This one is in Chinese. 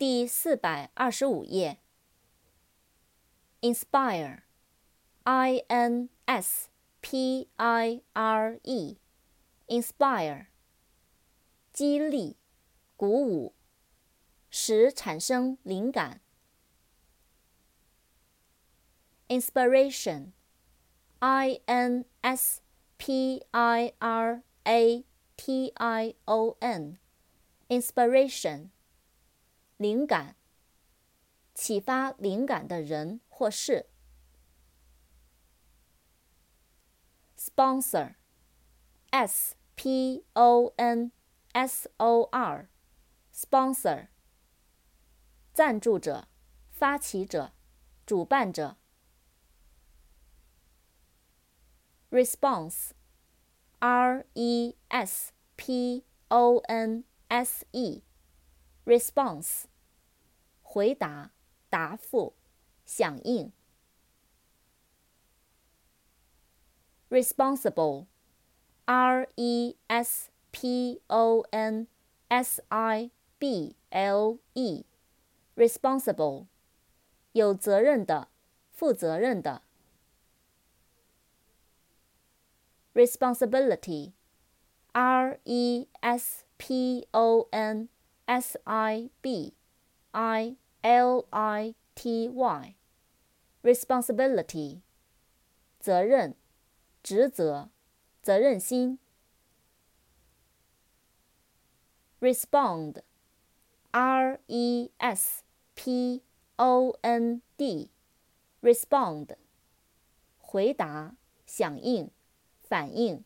第四百二十五页。inspire，i n s p i r e，inspire，激励、鼓舞、使产生灵感。inspiration，i n s p i r a t i o n，inspiration。灵感，启发灵感的人或事。sponsor，s p o n s o r，sponsor，赞助者、发起者、主办者。response，r e s p o n s e e，response。回答、答复、响应。responsible，r e s p o n s i b l e，responsible，有责任的、负责任的。responsibility，r e s p o n s i b i l i t y，responsibility，责任、职责、责任心。respond，r e s p o n d，respond，回答、响应、反应。